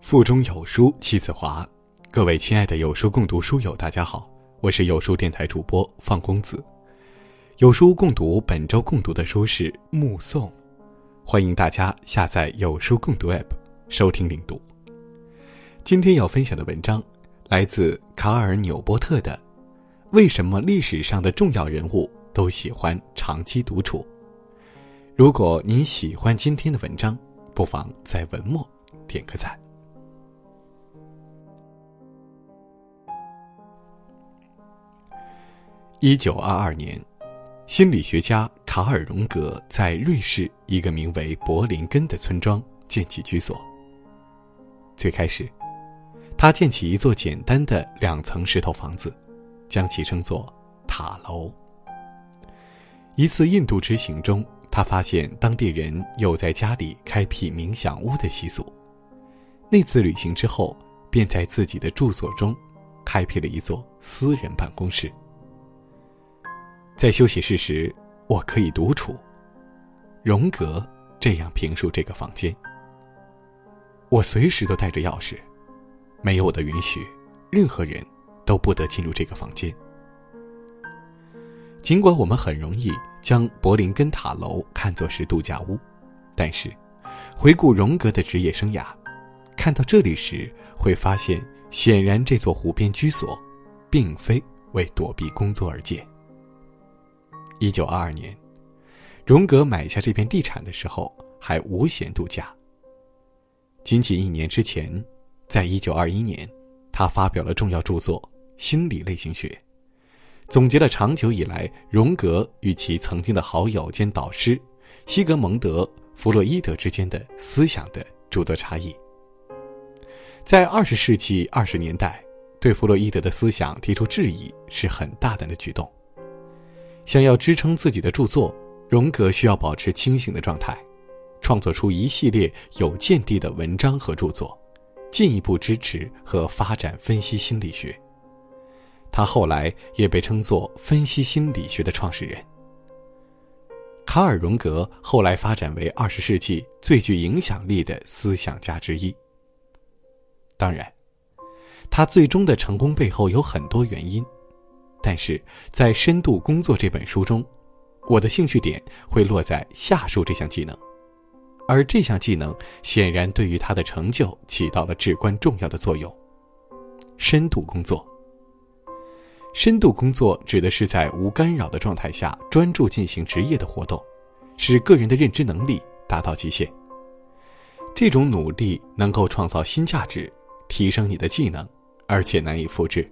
腹中有书气自华，各位亲爱的有书共读书友，大家好，我是有书电台主播放公子。有书共读本周共读的书是《目送》，欢迎大家下载有书共读 App 收听领读。今天要分享的文章来自卡尔纽波特的《为什么历史上的重要人物都喜欢长期独处》。如果您喜欢今天的文章，不妨在文末点个赞。一九二二年，心理学家卡尔·荣格在瑞士一个名为柏林根的村庄建起居所。最开始，他建起一座简单的两层石头房子，将其称作塔楼。一次印度之行中，他发现当地人有在家里开辟冥想屋的习俗。那次旅行之后，便在自己的住所中开辟了一座私人办公室。在休息室时，我可以独处。荣格这样评述这个房间：我随时都带着钥匙，没有我的允许，任何人都不得进入这个房间。尽管我们很容易将柏林根塔楼看作是度假屋，但是回顾荣格的职业生涯，看到这里时会发现，显然这座湖边居所，并非为躲避工作而建。一九二二年，荣格买下这片地产的时候还无闲度假。仅仅一年之前，在一九二一年，他发表了重要著作《心理类型学》，总结了长久以来荣格与其曾经的好友兼导师西格蒙德·弗洛伊德之间的思想的诸多差异。在二十世纪二十年代，对弗洛伊德的思想提出质疑是很大胆的举动。想要支撑自己的著作，荣格需要保持清醒的状态，创作出一系列有见地的文章和著作，进一步支持和发展分析心理学。他后来也被称作分析心理学的创始人。卡尔·荣格后来发展为二十世纪最具影响力的思想家之一。当然，他最终的成功背后有很多原因。但是在《深度工作》这本书中，我的兴趣点会落在下述这项技能，而这项技能显然对于他的成就起到了至关重要的作用。深度工作，深度工作指的是在无干扰的状态下专注进行职业的活动，使个人的认知能力达到极限。这种努力能够创造新价值，提升你的技能，而且难以复制。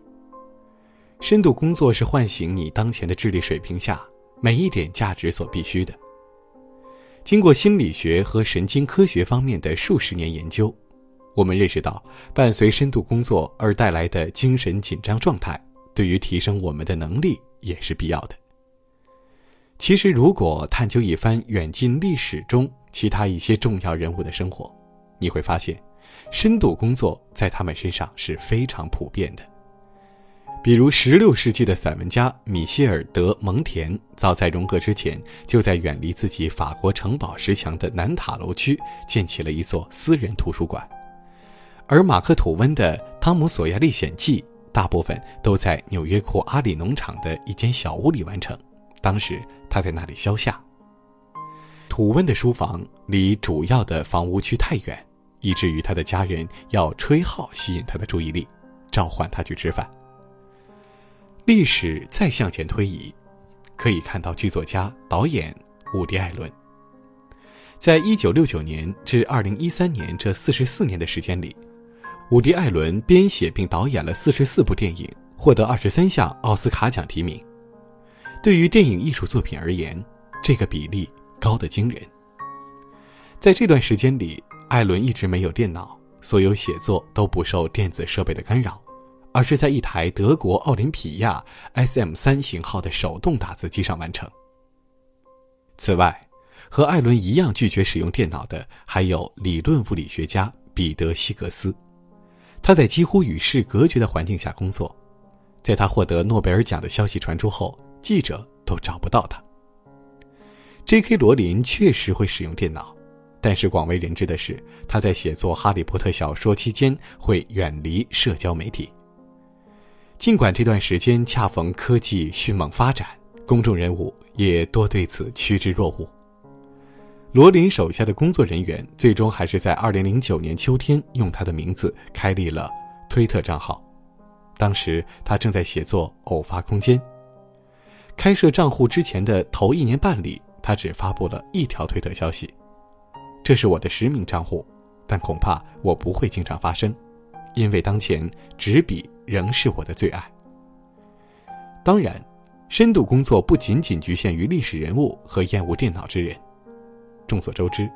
深度工作是唤醒你当前的智力水平下每一点价值所必须的。经过心理学和神经科学方面的数十年研究，我们认识到，伴随深度工作而带来的精神紧张状态，对于提升我们的能力也是必要的。其实，如果探究一番远近历史中其他一些重要人物的生活，你会发现，深度工作在他们身上是非常普遍的。比如，16世纪的散文家米歇尔·德蒙田，早在荣格之前，就在远离自己法国城堡石墙的南塔楼区建起了一座私人图书馆。而马克·吐温的《汤姆·索亚历险记》，大部分都在纽约库阿里农场的一间小屋里完成。当时他在那里消夏。吐温的书房离主要的房屋区太远，以至于他的家人要吹号吸引他的注意力，召唤他去吃饭。历史再向前推移，可以看到剧作家、导演伍迪·艾伦。在一九六九年至二零一三年这四十四年的时间里，伍迪·艾伦编写并导演了四十四部电影，获得二十三项奥斯卡奖提名。对于电影艺术作品而言，这个比例高得惊人。在这段时间里，艾伦一直没有电脑，所有写作都不受电子设备的干扰。而是在一台德国奥林匹亚 SM 三型号的手动打字机上完成。此外，和艾伦一样拒绝使用电脑的还有理论物理学家彼得希格斯，他在几乎与世隔绝的环境下工作。在他获得诺贝尔奖的消息传出后，记者都找不到他。J.K. 罗琳确实会使用电脑，但是广为人知的是，他在写作《哈利波特》小说期间会远离社交媒体。尽管这段时间恰逢科技迅猛发展，公众人物也多对此趋之若鹜。罗琳手下的工作人员最终还是在2009年秋天用他的名字开立了推特账号。当时他正在写作《偶发空间》。开设账户之前的头一年半里，他只发布了一条推特消息：“这是我的实名账户，但恐怕我不会经常发声，因为当前纸笔仍是我的最爱。”当然，深度工作不仅仅局限于历史人物和厌恶电脑之人。众所周知，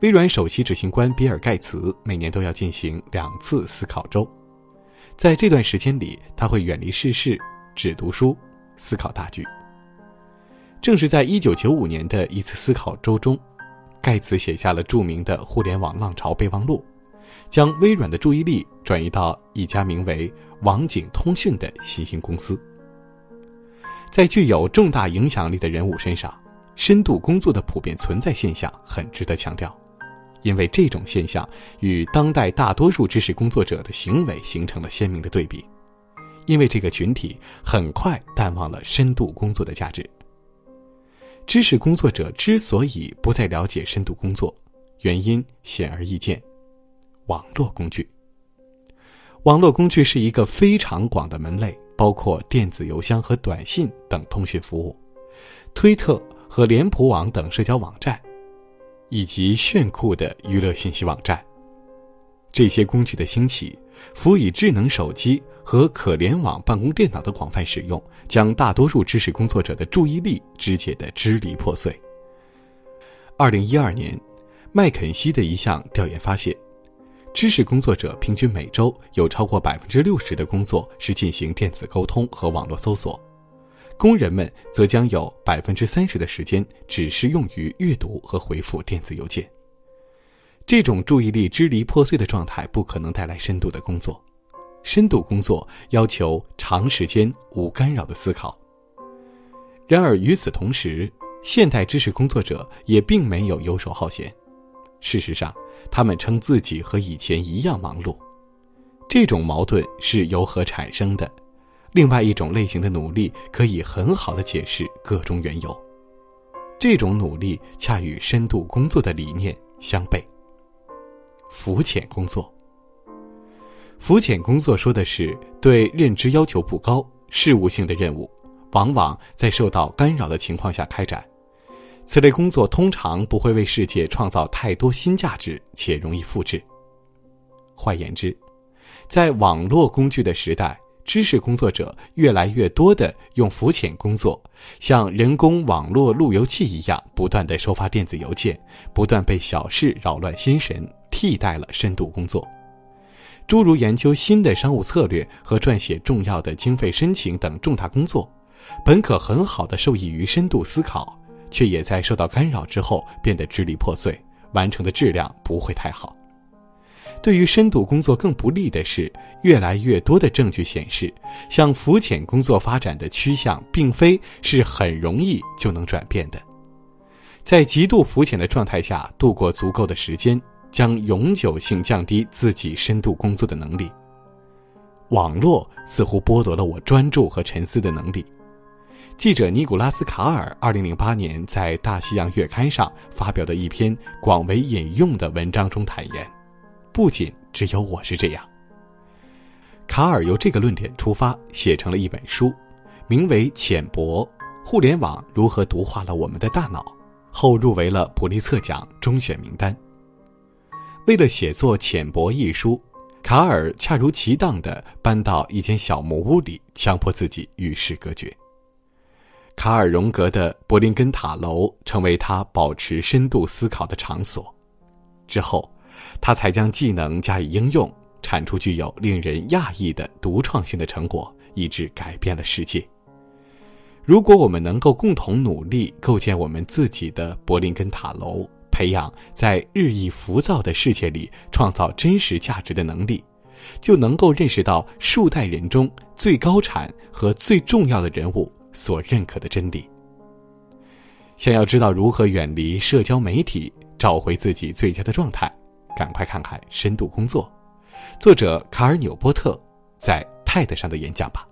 微软首席执行官比尔·盖茨每年都要进行两次思考周，在这段时间里，他会远离世事，只读书。思考大局。正是在一九九五年的一次思考周中，盖茨写下了著名的《互联网浪潮备忘录》，将微软的注意力转移到一家名为网景通讯的新兴公司。在具有重大影响力的人物身上，深度工作的普遍存在现象很值得强调，因为这种现象与当代大多数知识工作者的行为形成了鲜明的对比。因为这个群体很快淡忘了深度工作的价值。知识工作者之所以不再了解深度工作，原因显而易见：网络工具。网络工具是一个非常广的门类，包括电子邮箱和短信等通讯服务，推特和脸谱网等社交网站，以及炫酷的娱乐信息网站。这些工具的兴起，辅以智能手机。和可联网办公电脑的广泛使用，将大多数知识工作者的注意力肢解得支离破碎。二零一二年，麦肯锡的一项调研发现，知识工作者平均每周有超过百分之六十的工作是进行电子沟通和网络搜索，工人们则将有百分之三十的时间只是用于阅读和回复电子邮件。这种注意力支离破碎的状态不可能带来深度的工作。深度工作要求长时间无干扰的思考。然而与此同时，现代知识工作者也并没有游手好闲。事实上，他们称自己和以前一样忙碌。这种矛盾是由何产生的？另外一种类型的努力可以很好的解释各中缘由。这种努力恰与深度工作的理念相悖。浮浅工作。浮浅工作说的是对认知要求不高、事务性的任务，往往在受到干扰的情况下开展。此类工作通常不会为世界创造太多新价值，且容易复制。换言之，在网络工具的时代，知识工作者越来越多地用浮浅工作，像人工网络路由器一样，不断地收发电子邮件，不断被小事扰乱心神，替代了深度工作。诸如研究新的商务策略和撰写重要的经费申请等重大工作，本可很好的受益于深度思考，却也在受到干扰之后变得支离破碎，完成的质量不会太好。对于深度工作更不利的是，越来越多的证据显示，向浮浅工作发展的趋向并非是很容易就能转变的，在极度浮浅的状态下度过足够的时间。将永久性降低自己深度工作的能力。网络似乎剥夺了我专注和沉思的能力。记者尼古拉斯·卡尔2008年在《大西洋月刊》上发表的一篇广为引用的文章中坦言：“不仅只有我是这样。”卡尔由这个论点出发，写成了一本书，名为《浅薄：互联网如何毒化了我们的大脑》，后入围了普利策奖中选名单。为了写作《浅薄》一书，卡尔恰如其当地搬到一间小木屋里，强迫自己与世隔绝。卡尔荣格的柏林根塔楼成为他保持深度思考的场所。之后，他才将技能加以应用，产出具有令人讶异的独创性的成果，以致改变了世界。如果我们能够共同努力，构建我们自己的柏林根塔楼。培养在日益浮躁的世界里创造真实价值的能力，就能够认识到数代人中最高产和最重要的人物所认可的真理。想要知道如何远离社交媒体，找回自己最佳的状态，赶快看看《深度工作》，作者卡尔纽波特在 TED 上的演讲吧。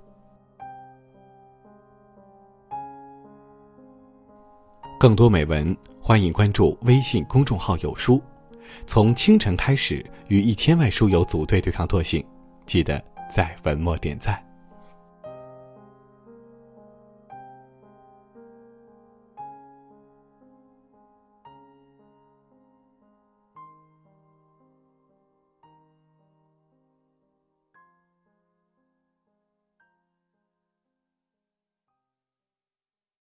更多美文，欢迎关注微信公众号“有书”。从清晨开始，与一千万书友组队对抗惰性，记得在文末点赞。